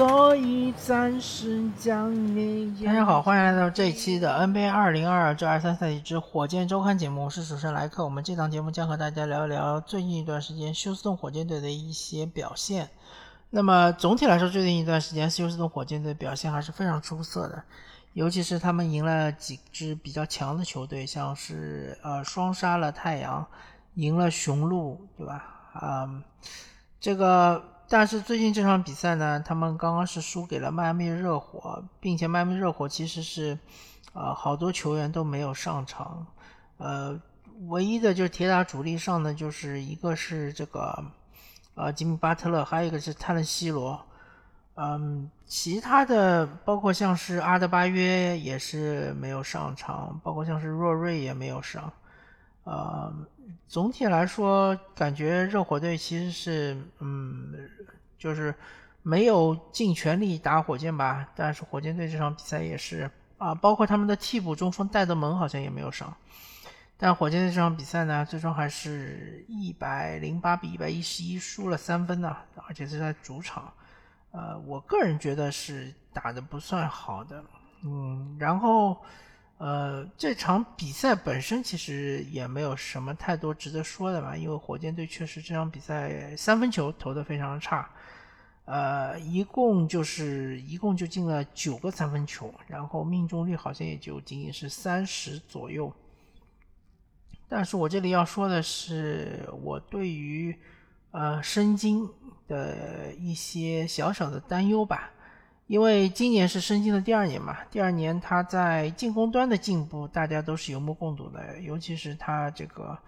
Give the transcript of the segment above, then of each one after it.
所以暂时将你。大家好，欢迎来到这一期的 NBA 二零二二至二三赛季之火箭周刊节目，我是主持人莱克。我们这档节目将和大家聊一聊最近一段时间休斯顿火箭队的一些表现。那么总体来说，最近一段时间休斯顿火箭队表现还是非常出色的，尤其是他们赢了几支比较强的球队，像是呃双杀了太阳，赢了雄鹿，对吧？啊，这个。但是最近这场比赛呢，他们刚刚是输给了迈阿密热火，并且迈阿密热火其实是，呃，好多球员都没有上场，呃，唯一的就是铁打主力上的就是一个是这个，呃，吉米巴特勒，还有一个是泰勒西罗，嗯，其他的包括像是阿德巴约也是没有上场，包括像是若瑞也没有上。呃，总体来说，感觉热火队其实是，嗯，就是没有尽全力打火箭吧。但是火箭队这场比赛也是啊，包括他们的替补中锋戴德蒙好像也没有上。但火箭队这场比赛呢，最终还是一百零八比一百一十一输了三分呢，而且是在主场。呃，我个人觉得是打的不算好的，嗯，然后。呃，这场比赛本身其实也没有什么太多值得说的吧，因为火箭队确实这场比赛三分球投的非常差，呃，一共就是一共就进了九个三分球，然后命中率好像也就仅仅是三十左右。但是我这里要说的是，我对于呃申京的一些小小的担忧吧。因为今年是申京的第二年嘛，第二年他在进攻端的进步，大家都是有目共睹的。尤其是他这个，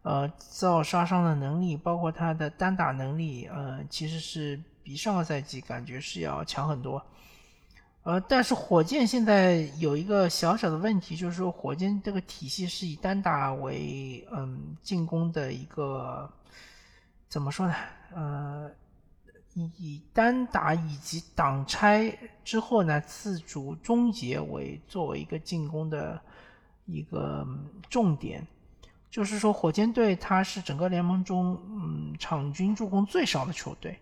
呃，造杀伤的能力，包括他的单打能力，呃，其实是比上个赛季感觉是要强很多。呃，但是火箭现在有一个小小的问题，就是说火箭这个体系是以单打为，嗯，进攻的一个，怎么说呢？呃。以单打以及挡拆之后呢，自主终结为作为一个进攻的一个重点，就是说火箭队它是整个联盟中嗯场均助攻最少的球队，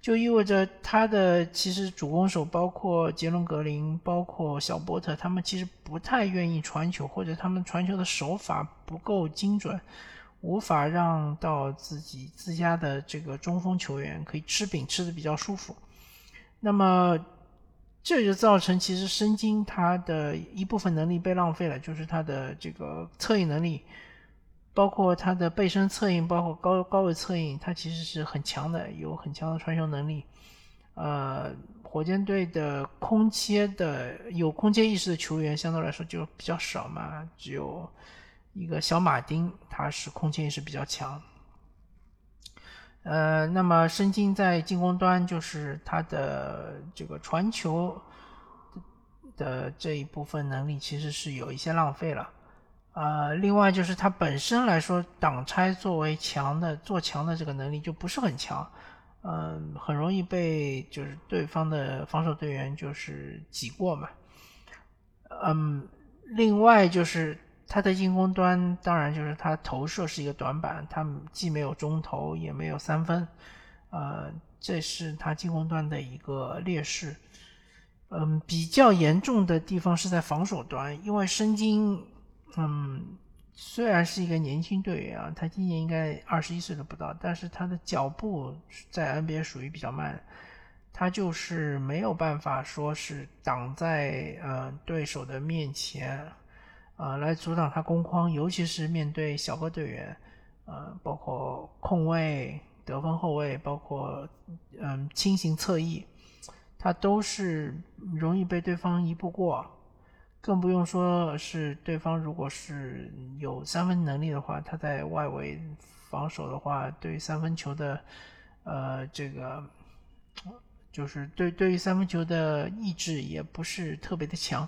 就意味着他的其实主攻手包括杰伦格林，包括小波特，他们其实不太愿意传球，或者他们传球的手法不够精准。无法让到自己自家的这个中锋球员可以吃饼吃的比较舒服，那么这就造成其实申京他的一部分能力被浪费了，就是他的这个策应能力，包括他的背身策应，包括高高位策应，他其实是很强的，有很强的传球能力。呃，火箭队的空切的有空切意识的球员相对来说就比较少嘛，只有。一个小马丁，他是空间也是比较强。呃，那么申京在进攻端，就是他的这个传球的这一部分能力，其实是有一些浪费了。啊，另外就是他本身来说，挡拆作为强的做强的这个能力就不是很强，嗯，很容易被就是对方的防守队员就是挤过嘛。嗯，另外就是。他的进攻端当然就是他投射是一个短板，他既没有中投也没有三分，呃，这是他进攻端的一个劣势。嗯，比较严重的地方是在防守端，因为申京，嗯，虽然是一个年轻队员啊，他今年应该二十一岁都不到，但是他的脚步在 NBA 属于比较慢，他就是没有办法说是挡在呃对手的面前。啊，来阻挡他攻框，尤其是面对小个队员，呃，包括控卫、得分后卫，包括嗯轻型侧翼，他都是容易被对方一步过，更不用说是对方如果是有三分能力的话，他在外围防守的话，对于三分球的呃这个就是对对于三分球的意志也不是特别的强，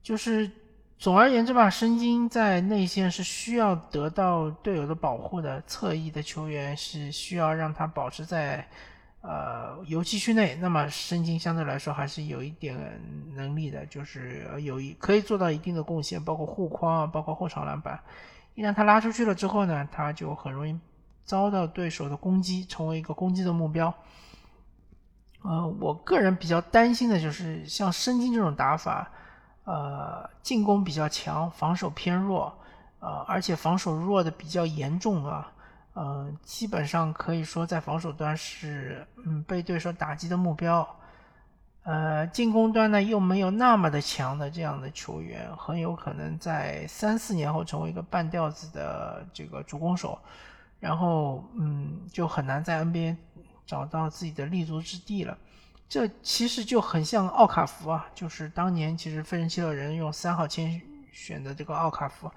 就是。总而言之吧，申京在内线是需要得到队友的保护的，侧翼的球员是需要让他保持在呃游击区内。那么申京相对来说还是有一点能力的，就是有一可以做到一定的贡献，包括护框啊，包括后场篮板。一旦他拉出去了之后呢，他就很容易遭到对手的攻击，成为一个攻击的目标。呃，我个人比较担心的就是像申京这种打法，呃，进攻比较强，防守偏弱，呃，而且防守弱的比较严重啊，呃，基本上可以说在防守端是嗯被对手打击的目标，呃，进攻端呢又没有那么的强的这样的球员，很有可能在三四年后成为一个半吊子的这个主攻手，然后嗯就很难在 NBA。找到自己的立足之地了，这其实就很像奥卡福啊，就是当年其实费城七六人用三号签选的这个奥卡福。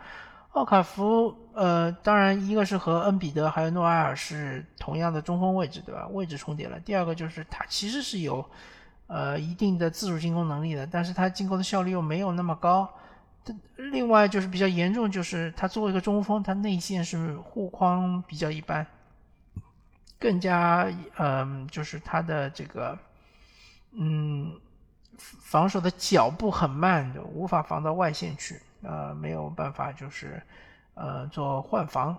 奥卡福，呃，当然一个是和恩比德还有诺埃尔是同样的中锋位置，对吧？位置重叠了。第二个就是他其实是有，呃，一定的自主进攻能力的，但是他进攻的效率又没有那么高。另外就是比较严重，就是他作为一个中锋，他内线是护框比较一般。更加，嗯，就是他的这个，嗯，防守的脚步很慢，就无法防到外线去，呃，没有办法，就是，呃，做换防，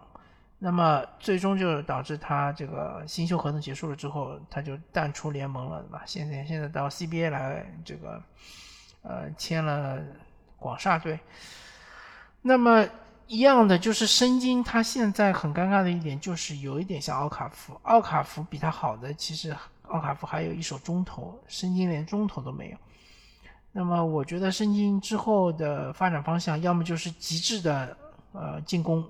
那么最终就导致他这个新秀合同结束了之后，他就淡出联盟了，对吧？现在现在到 CBA 来，这个，呃，签了广厦队，那么。一样的，就是申京，他现在很尴尬的一点就是有一点像奥卡福，奥卡福比他好的，其实奥卡福还有一手中投，申京连中投都没有。那么我觉得申京之后的发展方向，要么就是极致的呃进攻，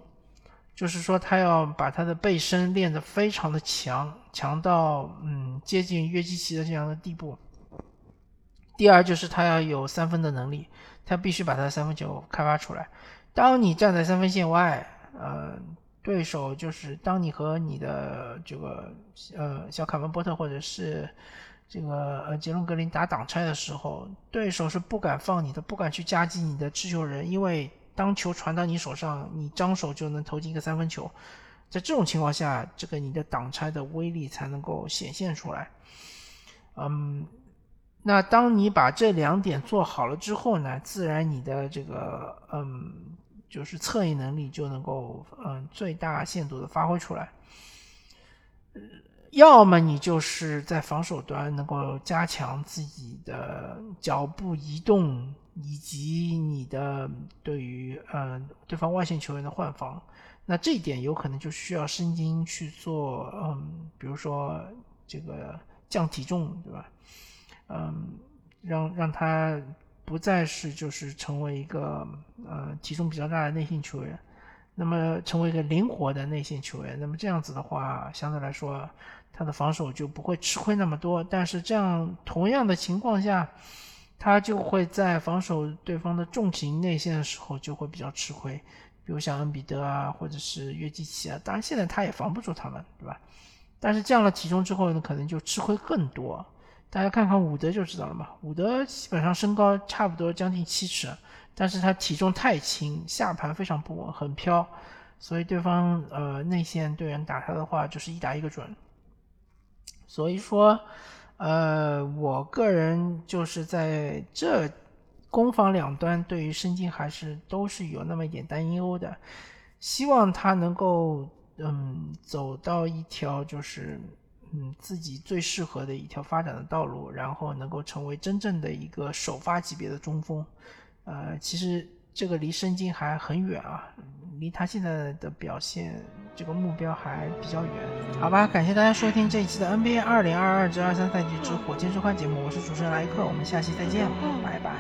就是说他要把他的背身练得非常的强，强到嗯接近约基奇的这样的地步。第二就是他要有三分的能力，他必须把他的三分球开发出来。当你站在三分线外，呃，对手就是当你和你的这个呃小凯文波特或者是这个呃杰伦格林打挡拆的时候，对手是不敢放你的，不敢去夹击你的持球人，因为当球传到你手上，你张手就能投进一个三分球。在这种情况下，这个你的挡拆的威力才能够显现出来。嗯，那当你把这两点做好了之后呢，自然你的这个嗯。就是侧应能力就能够嗯最大限度的发挥出来，要么你就是在防守端能够加强自己的脚步移动以及你的对于嗯对方外线球员的换防，那这一点有可能就需要申京去做嗯比如说这个降体重对吧？嗯让让他。不再是就是成为一个呃体重比较大的内线球员，那么成为一个灵活的内线球员，那么这样子的话，相对来说他的防守就不会吃亏那么多。但是这样同样的情况下，他就会在防守对方的重型内线的时候就会比较吃亏，比如像恩比德啊，或者是约基奇啊。当然现在他也防不住他们，对吧？但是降了体重之后呢，可能就吃亏更多。大家看看伍德就知道了嘛。伍德基本上身高差不多将近七尺，但是他体重太轻，下盘非常不稳，很飘，所以对方呃内线队员打他的话就是一打一个准。所以说，呃，我个人就是在这攻防两端对于申京还是都是有那么一点担忧的，希望他能够嗯走到一条就是。嗯，自己最适合的一条发展的道路，然后能够成为真正的一个首发级别的中锋。呃，其实这个离申京还很远啊，离他现在的表现这个目标还比较远。好吧，感谢大家收听这一期的 NBA 二零二二至二三赛季之火箭周刊节目，我是主持人莱克，我们下期再见，拜拜。